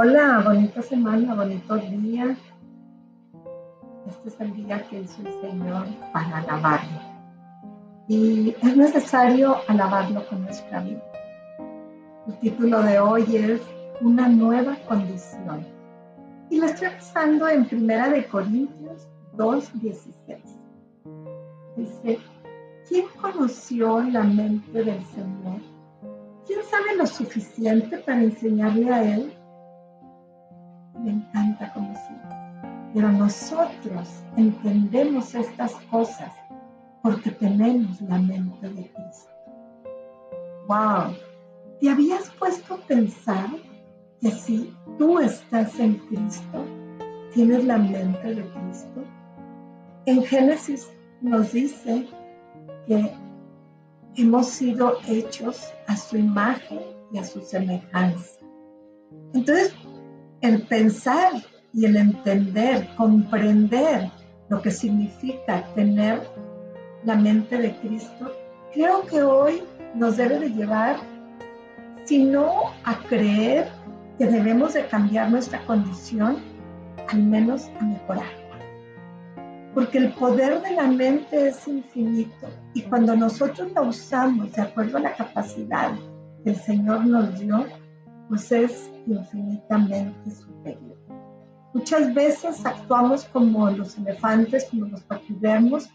Hola, bonita semana, bonito día. Este es el día que hizo el Señor para alabarlo. Y es necesario alabarlo con nuestra vida. El título de hoy es Una nueva condición. Y lo estoy pensando en Primera de Corintios 2.16. Dice, ¿quién conoció la mente del Señor? ¿Quién sabe lo suficiente para enseñarle a Él? Me encanta como siempre. Pero nosotros entendemos estas cosas porque tenemos la mente de Cristo. ¡Wow! ¿Te habías puesto a pensar que si tú estás en Cristo, tienes la mente de Cristo? En Génesis nos dice que hemos sido hechos a su imagen y a su semejanza. Entonces, el pensar y el entender, comprender lo que significa tener la mente de Cristo, creo que hoy nos debe de llevar, si no a creer que debemos de cambiar nuestra condición, al menos a mejorarla. Porque el poder de la mente es infinito y cuando nosotros la usamos de acuerdo a la capacidad que el Señor nos dio, pues es infinitamente superior. Muchas veces actuamos como los elefantes, como los paquidermos,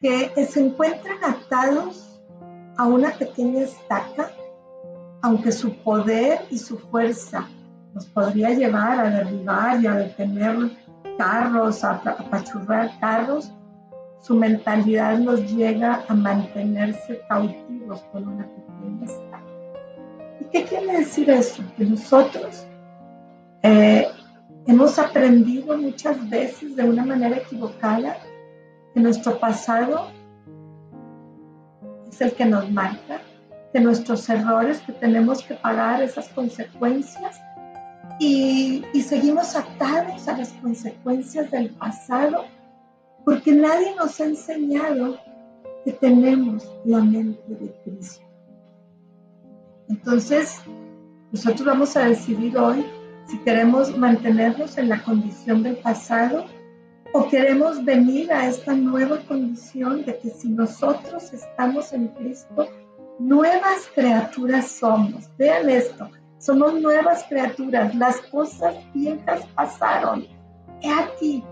que se encuentran atados a una pequeña estaca, aunque su poder y su fuerza nos podría llevar a derribar y a detener carros, a apachurrar carros, su mentalidad nos llega a mantenerse cautivos con una pequeña estaca. ¿Qué quiere decir eso? Que nosotros eh, hemos aprendido muchas veces de una manera equivocada que nuestro pasado es el que nos marca, que nuestros errores, que tenemos que pagar esas consecuencias y, y seguimos atados a las consecuencias del pasado porque nadie nos ha enseñado que tenemos la mente de Cristo. Entonces, nosotros vamos a decidir hoy si queremos mantenernos en la condición del pasado o queremos venir a esta nueva condición de que si nosotros estamos en Cristo, nuevas criaturas somos. Vean esto, somos nuevas criaturas, las cosas viejas pasaron. He aquí,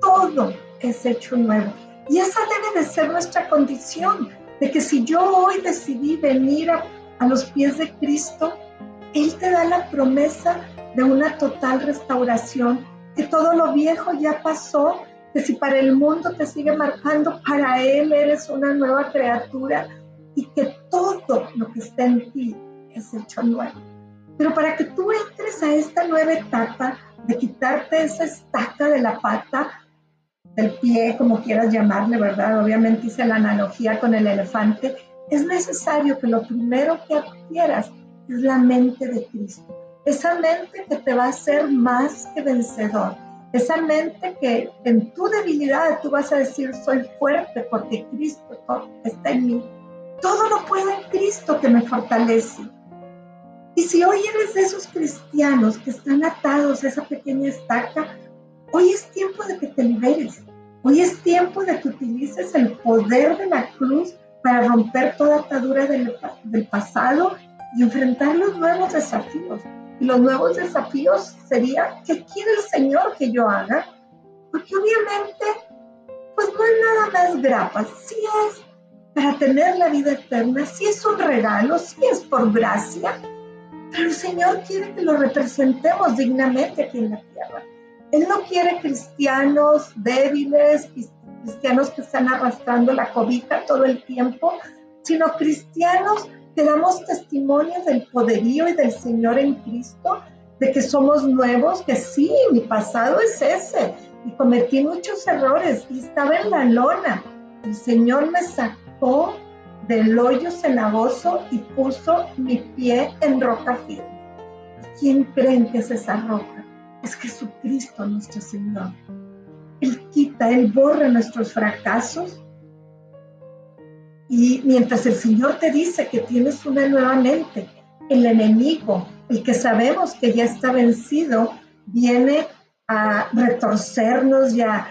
todo es hecho nuevo. Y esa debe de ser nuestra condición, de que si yo hoy decidí venir a a los pies de Cristo, Él te da la promesa de una total restauración, que todo lo viejo ya pasó, que si para el mundo te sigue marcando, para Él eres una nueva criatura y que todo lo que está en ti es hecho nuevo. Pero para que tú entres a esta nueva etapa de quitarte esa estaca de la pata, del pie, como quieras llamarle, ¿verdad? Obviamente hice la analogía con el elefante, es necesario que lo primero que adquieras es la mente de Cristo. Esa mente que te va a hacer más que vencedor. Esa mente que en tu debilidad tú vas a decir, soy fuerte porque Cristo está en mí. Todo lo puedo en Cristo que me fortalece. Y si hoy eres de esos cristianos que están atados a esa pequeña estaca, hoy es tiempo de que te liberes. Hoy es tiempo de que utilices el poder de la cruz para romper toda atadura del, del pasado y enfrentar los nuevos desafíos. Y los nuevos desafíos serían, ¿qué quiere el Señor que yo haga? Porque obviamente, pues no es nada más grapa, sí es para tener la vida eterna, sí es un regalo, sí es por gracia, pero el Señor quiere que lo representemos dignamente aquí en la tierra. Él no quiere cristianos débiles, cristianos que están arrastrando la cobija todo el tiempo, sino cristianos que damos testimonio del poderío y del Señor en Cristo, de que somos nuevos, que sí, mi pasado es ese, y cometí muchos errores y estaba en la lona. El Señor me sacó del hoyo cenagoso y puso mi pie en roca firme. ¿Quién creen que es esa roca? Es Jesucristo nuestro Señor. Él quita, Él borra nuestros fracasos. Y mientras el Señor te dice que tienes una nueva mente, el enemigo, el que sabemos que ya está vencido, viene a retorcernos y a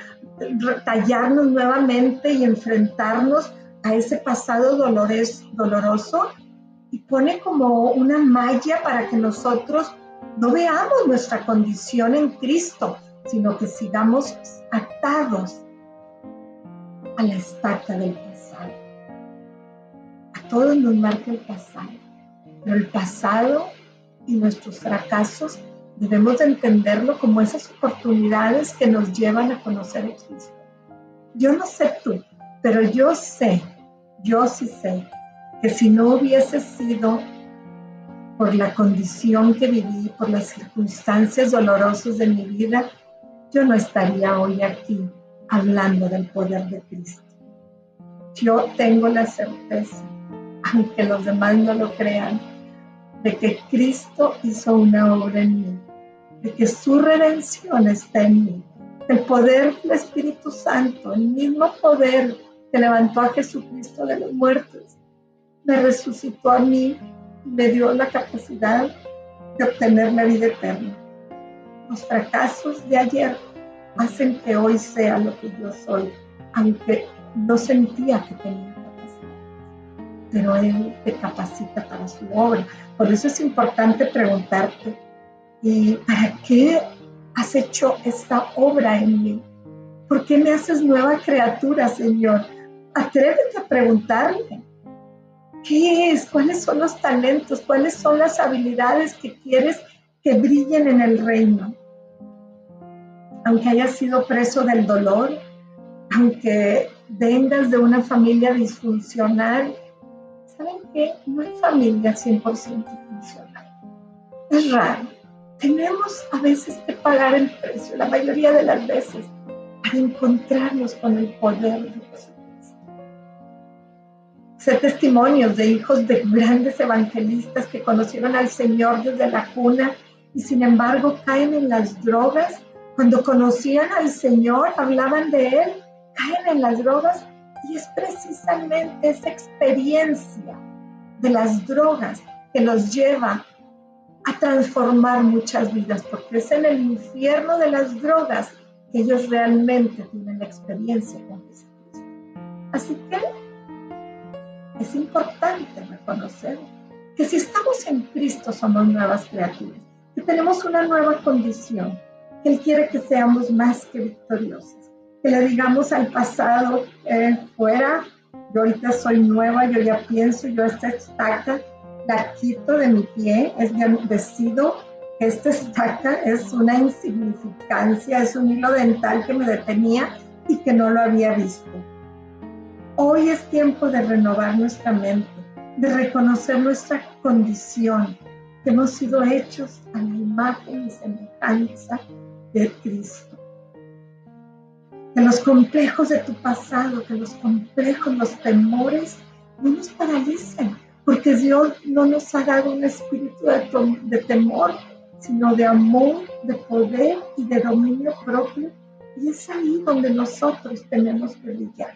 tallarnos nuevamente y enfrentarnos a ese pasado doloroso y pone como una malla para que nosotros no veamos nuestra condición en Cristo, sino que sigamos atados a la estaca del pasado. A todos nos marca el pasado, pero el pasado y nuestros fracasos debemos de entenderlo como esas oportunidades que nos llevan a conocer a Cristo. Yo no sé tú, pero yo sé, yo sí sé, que si no hubiese sido por la condición que viví, por las circunstancias dolorosas de mi vida, yo no estaría hoy aquí hablando del poder de Cristo. Yo tengo la certeza, aunque los demás no lo crean, de que Cristo hizo una obra en mí, de que su redención está en mí. El poder del Espíritu Santo, el mismo poder que levantó a Jesucristo de los muertos, me resucitó a mí me dio la capacidad de obtener la vida eterna. Los fracasos de ayer hacen que hoy sea lo que yo soy, aunque no sentía que tenía capacidad. Pero Él te capacita para su obra. Por eso es importante preguntarte, ¿y para qué has hecho esta obra en mí? ¿Por qué me haces nueva criatura, Señor? Atrévete a preguntarle. ¿Qué es? ¿Cuáles son los talentos? ¿Cuáles son las habilidades que quieres que brillen en el reino? aunque hayas sido preso del dolor, aunque vengas de una familia disfuncional, ¿saben qué? No hay familia 100% funcional. Es raro. Tenemos a veces que pagar el precio, la mayoría de las veces, para encontrarnos con el poder de Jesucristo. Sé testimonios de hijos de grandes evangelistas que conocieron al Señor desde la cuna y sin embargo caen en las drogas. Cuando conocían al Señor, hablaban de Él, caen en las drogas. Y es precisamente esa experiencia de las drogas que los lleva a transformar muchas vidas, porque es en el infierno de las drogas que ellos realmente tienen la experiencia con Jesucristo. Así que es importante reconocer que si estamos en Cristo somos nuevas criaturas, que tenemos una nueva condición, él quiere que seamos más que victoriosos, que le digamos al pasado, eh, fuera, yo ahorita soy nueva, yo ya pienso, yo esta estaca la quito de mi pie, es decido que esta estaca es una insignificancia, es un hilo dental que me detenía y que no lo había visto. Hoy es tiempo de renovar nuestra mente, de reconocer nuestra condición, que hemos sido hechos a la imagen y semejanza de Cristo. Que los complejos de tu pasado, que los complejos, los temores no nos paralicen, porque Dios no nos ha dado un espíritu de, de temor, sino de amor, de poder y de dominio propio. Y es ahí donde nosotros tenemos que brillar.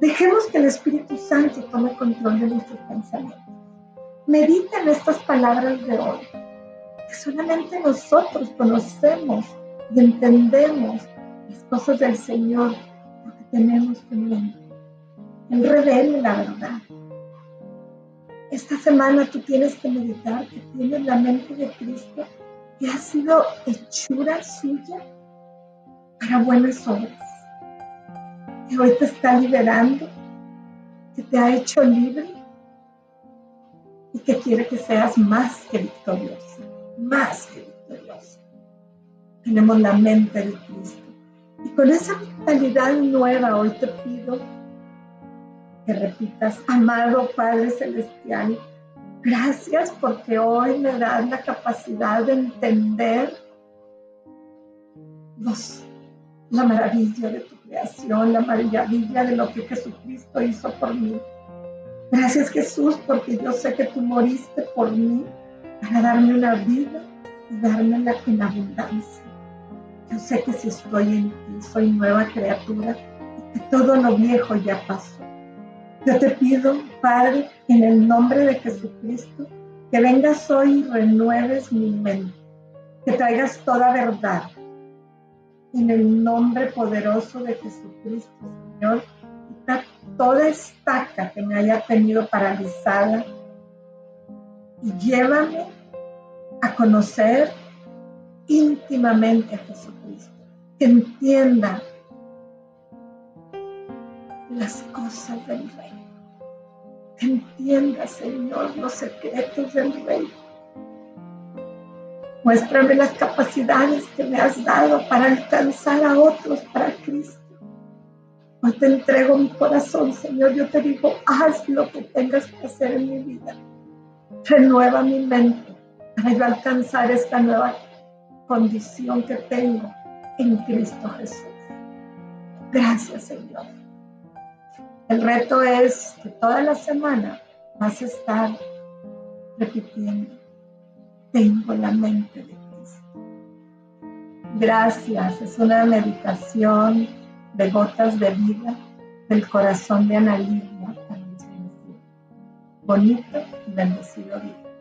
Dejemos que el Espíritu Santo tome control de nuestros pensamientos. Medita en estas palabras de hoy, que solamente nosotros conocemos y entendemos las cosas del Señor porque tenemos que mente. Él revela la verdad. Esta semana tú tienes que meditar que tienes la mente de Cristo que ha sido hechura suya para buenas obras. Que hoy te está liberando, que te ha hecho libre y que quiere que seas más que victoriosa, más que victoriosa tenemos la mente de Cristo. Y con esa mentalidad nueva hoy te pido que repitas, amado Padre Celestial, gracias porque hoy me das la capacidad de entender la maravilla de tu creación, la maravilla de lo que Jesucristo hizo por mí. Gracias Jesús porque yo sé que tú moriste por mí para darme una vida y darme en abundancia. Yo sé que si estoy en ti, soy nueva criatura y que todo lo viejo ya pasó. Yo te pido, Padre, en el nombre de Jesucristo, Que vengas hoy y renueves mi mente, que traigas toda verdad. En el nombre poderoso de Jesucristo, Señor, toda estaca que me haya tenido paralizada y llévame a conocer íntimamente a Jesucristo, que entienda las cosas del reino, que entienda, Señor, los secretos del reino. Muéstrame las capacidades que me has dado para alcanzar a otros para Cristo. Te entrego mi corazón, Señor. Yo te digo, haz lo que tengas que hacer en mi vida. Renueva mi mente para yo alcanzar esta nueva condición que tengo en Cristo Jesús. Gracias, Señor. El reto es que toda la semana vas a estar repitiendo, tengo la mente de Cristo. Gracias, es una meditación de gotas de vida del corazón de Ana Lidia. Bonito y bendecido día.